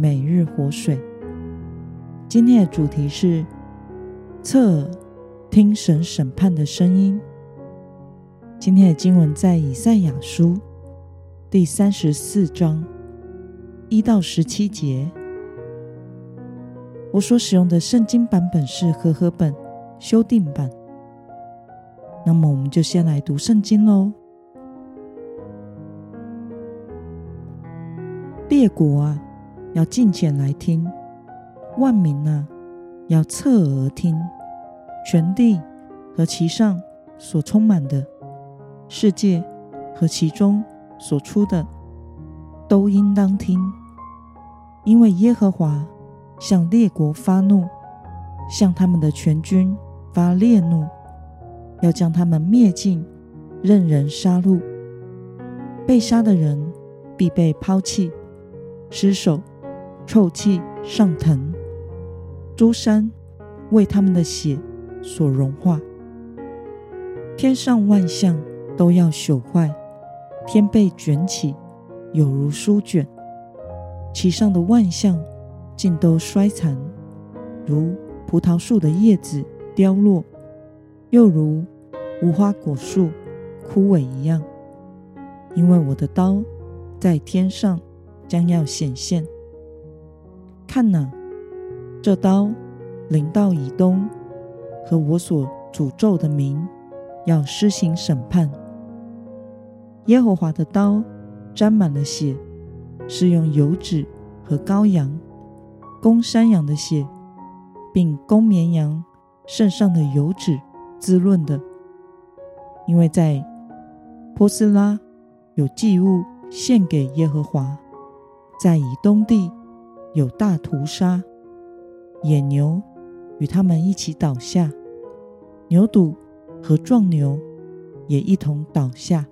每日活水，今天的主题是侧耳听神审判的声音。今天的经文在以赛亚书第三十四章一到十七节。我所使用的圣经版本是和合本修订版。那么，我们就先来读圣经喽。列国啊！要近前来听，万民啊，要侧耳听，全地和其上所充满的，世界和其中所出的，都应当听，因为耶和华向列国发怒，向他们的全军发烈怒，要将他们灭尽，任人杀戮，被杀的人必被抛弃，尸首。臭气上腾，诸山为他们的血所融化，天上万象都要朽坏，天被卷起，有如书卷，其上的万象尽都衰残，如葡萄树的叶子凋落，又如无花果树枯萎一样，因为我的刀在天上将要显现。看哪，这刀临到以东和我所诅咒的民，要施行审判。耶和华的刀沾满了血，是用油脂和羔羊、公山羊的血，并公绵羊肾上的油脂滋润的。因为在波斯拉有祭物献给耶和华，在以东地。有大屠杀，野牛与他们一起倒下，牛犊和壮牛也一同倒下。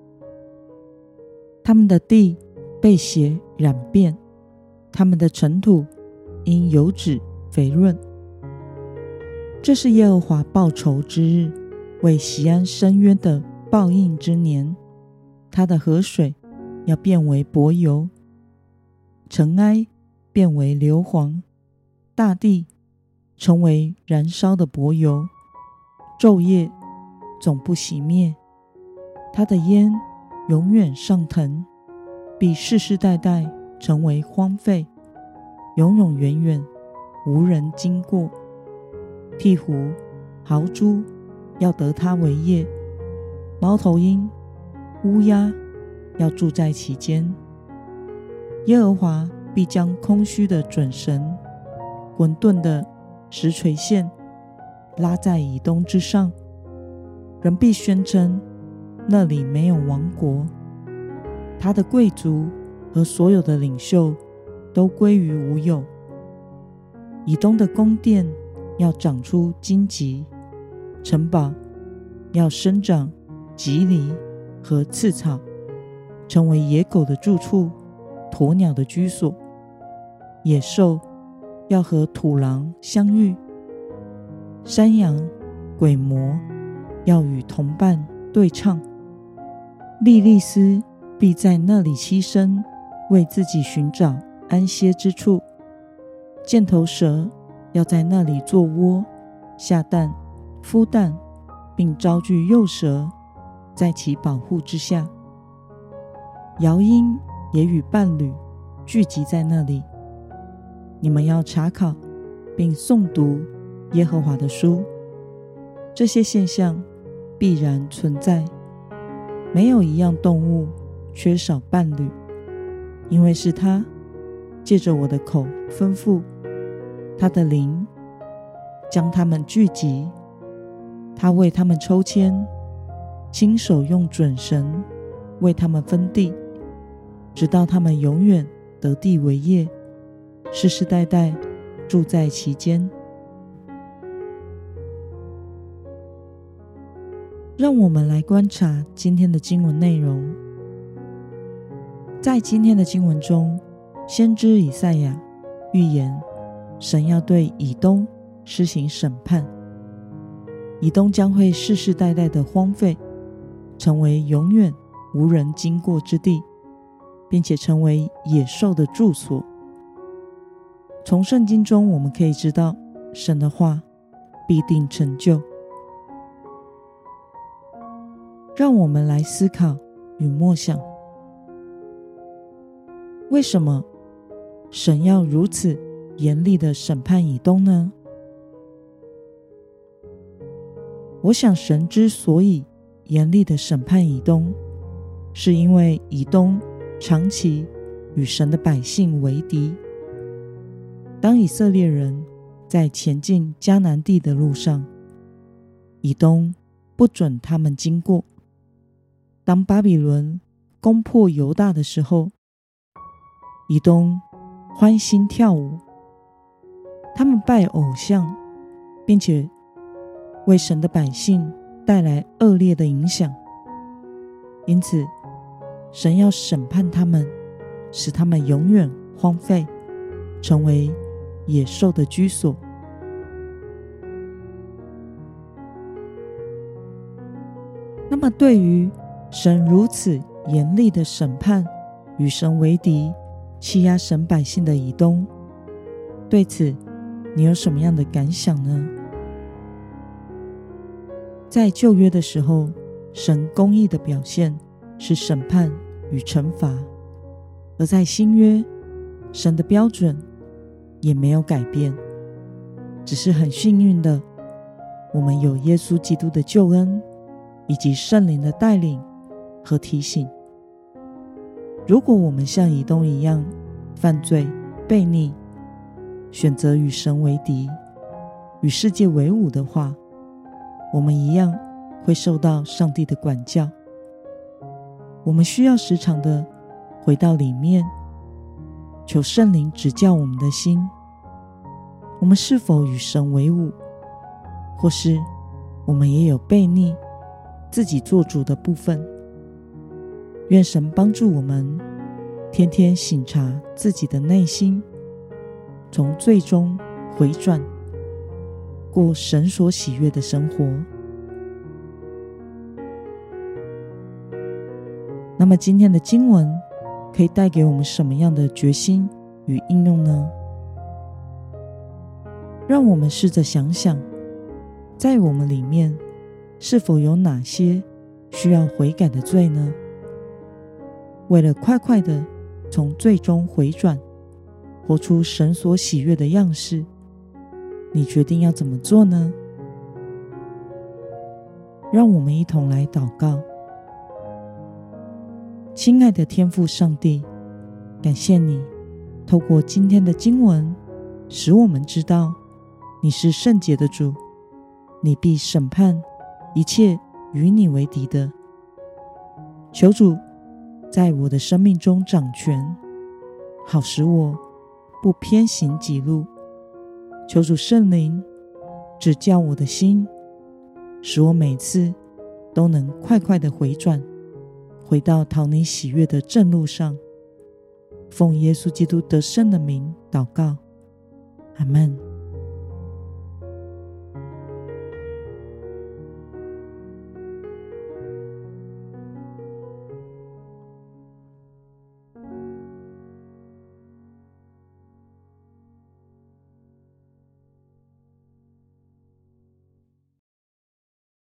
他们的地被血染遍，他们的尘土因油脂肥润。这是耶和华报仇之日，为西安伸冤的报应之年。他的河水要变为柏油，尘埃。变为硫磺，大地成为燃烧的柏油，昼夜总不熄灭。它的烟永远上腾，必世世代代成为荒废，永永远远无人经过。鹈鹕、豪猪要得它为业，猫头鹰、乌鸦要住在其间。耶和华。必将空虚的准绳、混沌的实垂线拉在以东之上，人必宣称那里没有王国，他的贵族和所有的领袖都归于无有。以东的宫殿要长出荆棘，城堡要生长蒺藜和刺草，成为野狗的住处，鸵鸟的居所。野兽要和土狼相遇，山羊、鬼魔要与同伴对唱，莉莉丝必在那里栖身，为自己寻找安歇之处。箭头蛇要在那里做窝，下蛋、孵蛋，并招聚幼蛇，在其保护之下。鷂鹰也与伴侣聚集在那里。你们要查考，并诵读耶和华的书。这些现象必然存在，没有一样动物缺少伴侣，因为是他借着我的口吩咐，他的灵将他们聚集，他为他们抽签，亲手用准绳为他们分地，直到他们永远得地为业。世世代代住在其间。让我们来观察今天的经文内容。在今天的经文中，先知以赛亚预言神要对以东施行审判，以东将会世世代代的荒废，成为永远无人经过之地，并且成为野兽的住所。从圣经中我们可以知道，神的话必定成就。让我们来思考与默想：为什么神要如此严厉的审判以东呢？我想，神之所以严厉的审判以东，是因为以东长期与神的百姓为敌。当以色列人在前进迦南地的路上，以东不准他们经过。当巴比伦攻破犹大的时候，以东欢欣跳舞，他们拜偶像，并且为神的百姓带来恶劣的影响。因此，神要审判他们，使他们永远荒废，成为野兽的居所。那么，对于神如此严厉的审判与神为敌、欺压神百姓的以东，对此你有什么样的感想呢？在旧约的时候，神公义的表现是审判与惩罚；而在新约，神的标准也没有改变，只是很幸运的，我们有耶稣基督的救恩以及圣灵的带领。和提醒：如果我们像以东一样犯罪、悖逆，选择与神为敌、与世界为伍的话，我们一样会受到上帝的管教。我们需要时常的回到里面，求圣灵指教我们的心：我们是否与神为伍，或是我们也有悖逆、自己做主的部分？愿神帮助我们，天天省察自己的内心，从罪中回转，过神所喜悦的生活。那么，今天的经文可以带给我们什么样的决心与应用呢？让我们试着想想，在我们里面是否有哪些需要悔改的罪呢？为了快快的从罪中回转，活出神所喜悦的样式，你决定要怎么做呢？让我们一同来祷告。亲爱的天父上帝，感谢你透过今天的经文，使我们知道你是圣洁的主，你必审判一切与你为敌的。求主。在我的生命中掌权，好使我不偏行己路。求主圣灵指教我的心，使我每次都能快快的回转，回到讨你喜悦的正路上。奉耶稣基督得胜的名祷告，阿门。